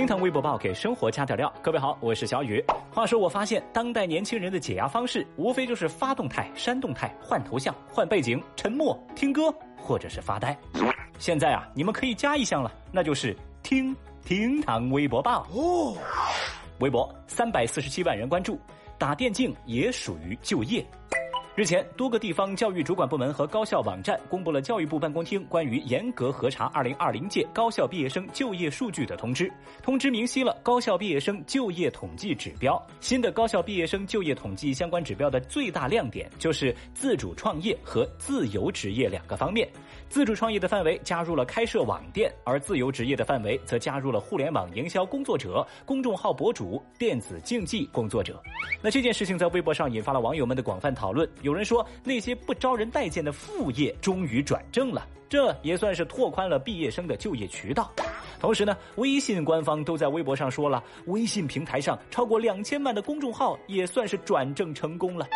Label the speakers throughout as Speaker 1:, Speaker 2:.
Speaker 1: 听堂微博报给生活加点料。各位好，我是小雨。话说，我发现当代年轻人的解压方式，无非就是发动态、删动态、换头像、换背景、沉默、听歌，或者是发呆。现在啊，你们可以加一项了，那就是听听堂微博报哦。微博三百四十七万人关注，打电竞也属于就业。日前，多个地方教育主管部门和高校网站公布了教育部办公厅关于严格核查2020届高校毕业生就业数据的通知。通知明晰了高校毕业生就业统计指标。新的高校毕业生就业统计相关指标的最大亮点就是自主创业和自由职业两个方面。自主创业的范围加入了开设网店，而自由职业的范围则加入了互联网营销工作者、公众号博主、电子竞技工作者。那这件事情在微博上引发了网友们的广泛讨论。有人说，那些不招人待见的副业终于转正了，这也算是拓宽了毕业生的就业渠道。同时呢，微信官方都在微博上说了，微信平台上超过两千万的公众号也算是转正成功了。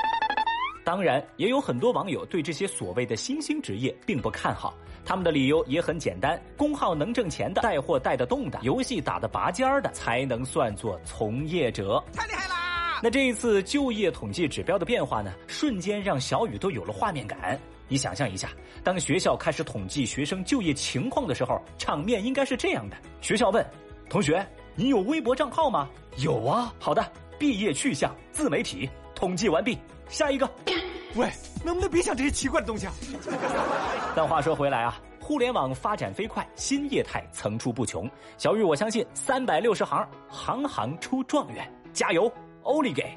Speaker 1: 当然，也有很多网友对这些所谓的新兴职业并不看好，他们的理由也很简单：公号能挣钱的、带货带得动的、游戏打得拔尖儿的，才能算作从业者。太厉害啦！那这一次就业统计指标的变化呢，瞬间让小雨都有了画面感。你想象一下，当学校开始统计学生就业情况的时候，场面应该是这样的：学校问同学：“你有微博账号吗？”“有啊。”“好的，毕业去向自媒体，统计完毕。”下一个，
Speaker 2: 喂，能不能别想这些奇怪的东西啊？
Speaker 1: 但话说回来啊，互联网发展飞快，新业态层出不穷。小雨，我相信三百六十行，行行出状元，加油，欧力给！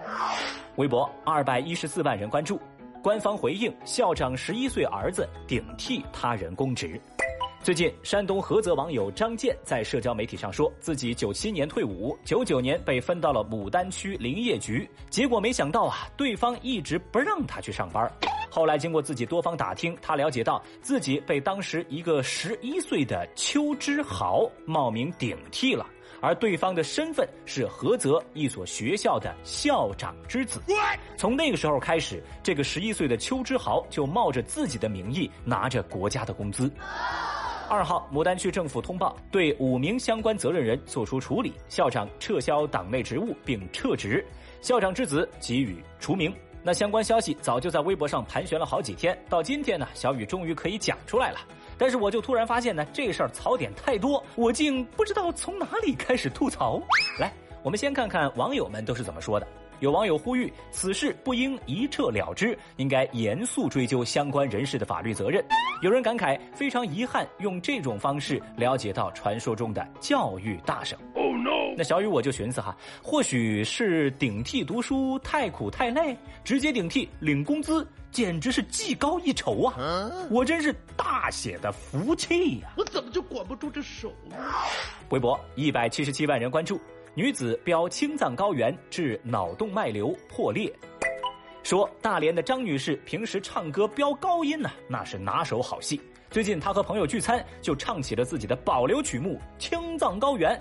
Speaker 1: 微博二百一十四万人关注，官方回应校长十一岁儿子顶替他人公职。最近，山东菏泽网友张健在社交媒体上说自己九七年退伍，九九年被分到了牡丹区林业局，结果没想到啊，对方一直不让他去上班。后来经过自己多方打听，他了解到自己被当时一个十一岁的邱之豪冒名顶替了，而对方的身份是菏泽一所学校的校长之子。从那个时候开始，这个十一岁的邱之豪就冒着自己的名义拿着国家的工资。二号，牡丹区政府通报，对五名相关责任人作出处理，校长撤销党内职务并撤职，校长之子给予除名。那相关消息早就在微博上盘旋了好几天，到今天呢，小雨终于可以讲出来了。但是我就突然发现呢，这事儿槽点太多，我竟不知道从哪里开始吐槽。来，我们先看看网友们都是怎么说的。有网友呼吁，此事不应一撤了之，应该严肃追究相关人士的法律责任。有人感慨，非常遗憾用这种方式了解到传说中的教育大省。Oh no！那小雨我就寻思哈，或许是顶替读书太苦太累，直接顶替领工资，简直是技高一筹啊！我真是大写的福气呀！
Speaker 2: 我怎么就管不住这手呢？
Speaker 1: 微博一百七十七万人关注。女子飙青藏高原致脑动脉瘤破裂，说大连的张女士平时唱歌飙高音呢，那是拿手好戏。最近她和朋友聚餐，就唱起了自己的保留曲目《青藏高原》。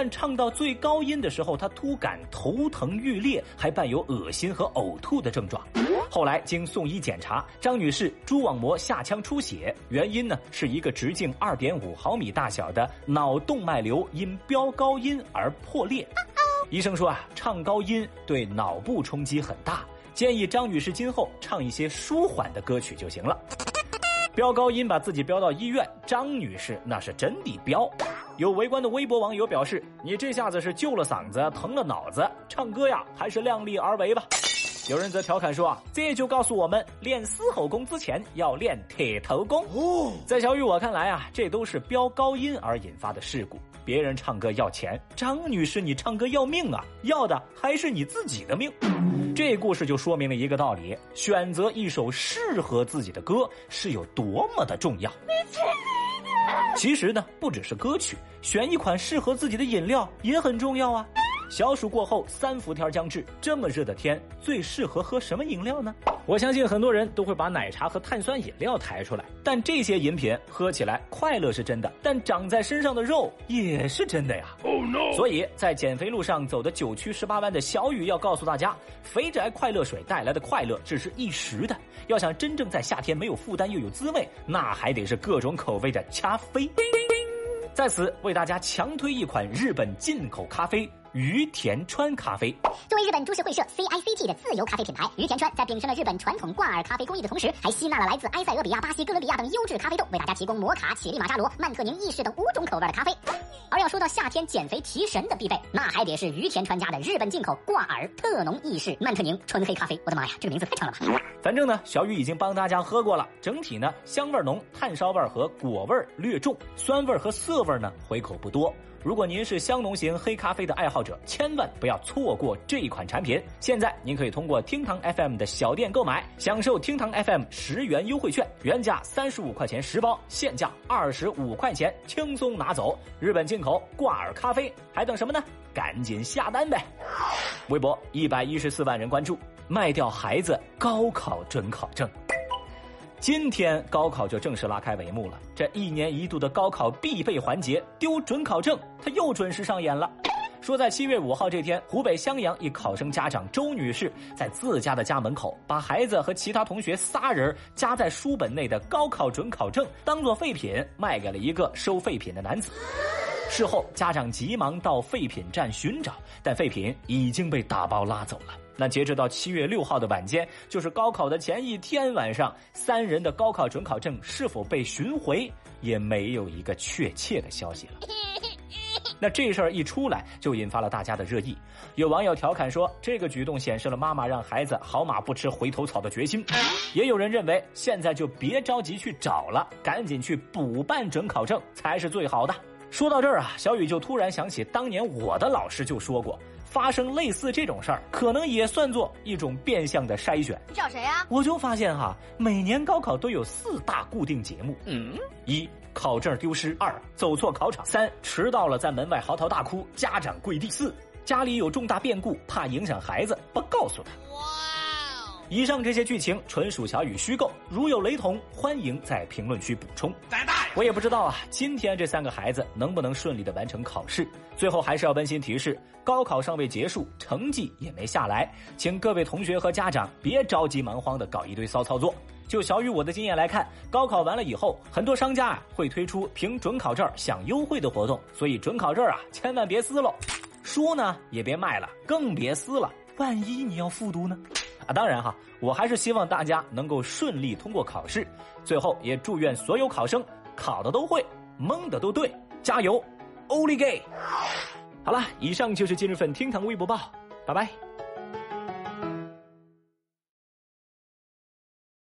Speaker 1: 但唱到最高音的时候，他突感头疼欲裂，还伴有恶心和呕吐的症状。后来经送医检查，张女士蛛网膜下腔出血，原因呢是一个直径二点五毫米大小的脑动脉瘤因飙高音而破裂。医生说啊，唱高音对脑部冲击很大，建议张女士今后唱一些舒缓的歌曲就行了。飙高音把自己飙到医院，张女士那是真的飙。有围观的微博网友表示：“你这下子是救了嗓子，疼了脑子，唱歌呀还是量力而为吧。”有人则调侃说：“啊，这就告诉我们，练嘶吼功之前要练铁头功。”哦，在小雨我看来啊，这都是飙高音而引发的事故。别人唱歌要钱，张女士你唱歌要命啊，要的还是你自己的命。这故事就说明了一个道理：选择一首适合自己的歌是有多么的重要。其实呢，不只是歌曲，选一款适合自己的饮料也很重要啊。小暑过后，三伏天将至，这么热的天，最适合喝什么饮料呢？我相信很多人都会把奶茶和碳酸饮料抬出来，但这些饮品喝起来快乐是真的，但长在身上的肉也是真的呀。Oh no！所以在减肥路上走的九曲十八弯的小雨要告诉大家，肥宅快乐水带来的快乐只是一时的，要想真正在夏天没有负担又有滋味，那还得是各种口味的咖啡。在此为大家强推一款日本进口咖啡。于田川咖啡
Speaker 3: 作为日本株式会社 CICT 的自由咖啡品牌，于田川在秉承了日本传统挂耳咖啡工艺的同时，还吸纳了来自埃塞俄比亚、巴西、哥伦比亚等优质咖啡豆，为大家提供摩卡、乞力马扎罗、曼特宁、意式等五种口味的咖啡。而要说到夏天减肥提神的必备，那还得是于田川家的日本进口挂耳特浓意式曼特宁纯黑咖啡。我的妈呀，这个名字太长了吧！
Speaker 1: 反正呢，小雨已经帮大家喝过了，整体呢香味浓，炭烧味和果味略重，酸味和涩味呢回口不多。如果您是香浓型黑咖啡的爱好者，千万不要错过这一款产品。现在您可以通过厅堂 FM 的小店购买，享受厅堂 FM 十元优惠券，原价三十五块钱十包，现价二十五块钱，轻松拿走。日本进口挂耳咖啡，还等什么呢？赶紧下单呗！微博一百一十四万人关注，卖掉孩子高考准考证。今天高考就正式拉开帷幕了，这一年一度的高考必备环节丢准考证，它又准时上演了。说在七月五号这天，湖北襄阳一考生家长周女士在自家的家门口，把孩子和其他同学仨人夹在书本内的高考准考证当做废品卖给了一个收废品的男子。事后，家长急忙到废品站寻找，但废品已经被打包拉走了。那截止到七月六号的晚间，就是高考的前一天晚上，三人的高考准考证是否被寻回，也没有一个确切的消息了。那这事儿一出来，就引发了大家的热议。有网友调侃说，这个举动显示了妈妈让孩子好马不吃回头草的决心。也有人认为，现在就别着急去找了，赶紧去补办准考证才是最好的。说到这儿啊，小雨就突然想起当年我的老师就说过，发生类似这种事儿，可能也算作一种变相的筛选。
Speaker 4: 你找谁呀？
Speaker 1: 我就发现哈，每年高考都有四大固定节目：嗯，一考证丢失；二走错考场；三迟到了在门外嚎啕大哭，家长跪地；四家里有重大变故，怕影响孩子，不告诉他。哇！以上这些剧情纯属小雨虚构，如有雷同，欢迎在评论区补充。我也不知道啊，今天这三个孩子能不能顺利的完成考试？最后还是要温馨提示：高考尚未结束，成绩也没下来，请各位同学和家长别着急忙慌的搞一堆骚操作。就小雨我的经验来看，高考完了以后，很多商家啊会推出凭准考证享优惠的活动，所以准考证啊千万别撕喽，书呢也别卖了，更别撕了，万一你要复读呢？啊，当然哈，我还是希望大家能够顺利通过考试。最后也祝愿所有考生。考的都会，蒙的都对，加油，欧利给！好了，以上就是今日份厅堂微博报，拜拜。